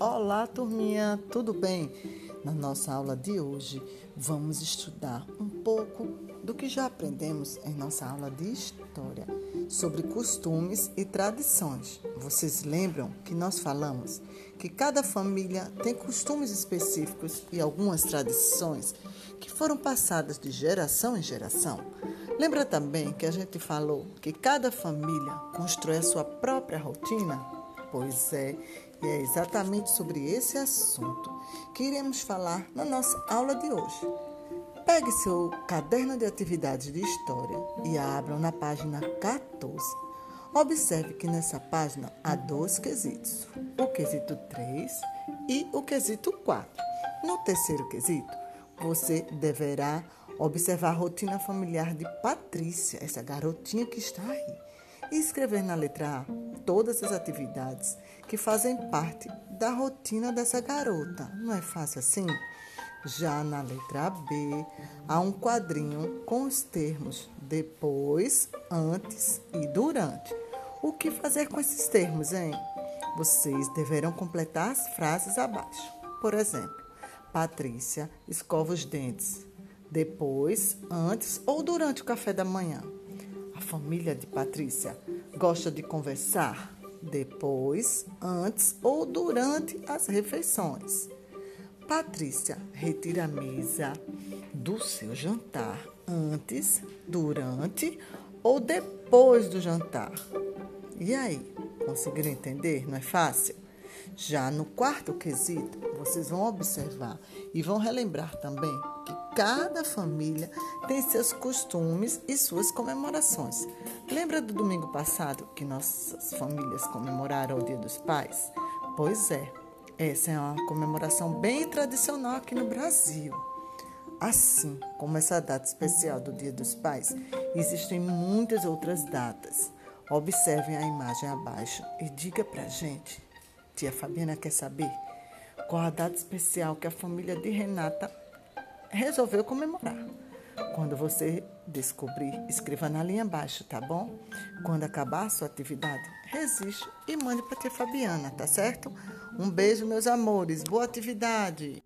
Olá, turminha, tudo bem? Na nossa aula de hoje, vamos estudar um pouco do que já aprendemos em nossa aula de história sobre costumes e tradições. Vocês lembram que nós falamos que cada família tem costumes específicos e algumas tradições que foram passadas de geração em geração? Lembra também que a gente falou que cada família constrói a sua própria rotina? Pois é, e é exatamente sobre esse assunto que iremos falar na nossa aula de hoje. Pegue seu caderno de atividades de história e abram na página 14. Observe que nessa página há dois quesitos, o quesito 3 e o quesito 4. No terceiro quesito, você deverá observar a rotina familiar de Patrícia, essa garotinha que está aí, e escrever na letra A todas as atividades que fazem parte da rotina dessa garota. Não é fácil assim? Já na letra B, há um quadrinho com os termos depois, antes e durante. O que fazer com esses termos, hein? Vocês deverão completar as frases abaixo. Por exemplo, Patrícia escova os dentes depois, antes ou durante o café da manhã. A família de Patrícia gosta de conversar depois, antes ou durante as refeições. Patrícia retira a mesa do seu jantar antes, durante ou depois do jantar. E aí, conseguiram entender? Não é fácil? Já no quarto quesito, vocês vão observar e vão relembrar também que cada família tem seus costumes e suas comemorações. Lembra do domingo passado que nossas famílias comemoraram o Dia dos Pais? Pois é, essa é uma comemoração bem tradicional aqui no Brasil. Assim como essa data especial do Dia dos Pais, existem muitas outras datas. Observem a imagem abaixo e diga pra gente Tia Fabiana quer saber qual a data especial que a família de Renata resolveu comemorar. Quando você descobrir, escreva na linha abaixo, tá bom? Quando acabar a sua atividade, resiste e mande para tia Fabiana, tá certo? Um beijo, meus amores. Boa atividade!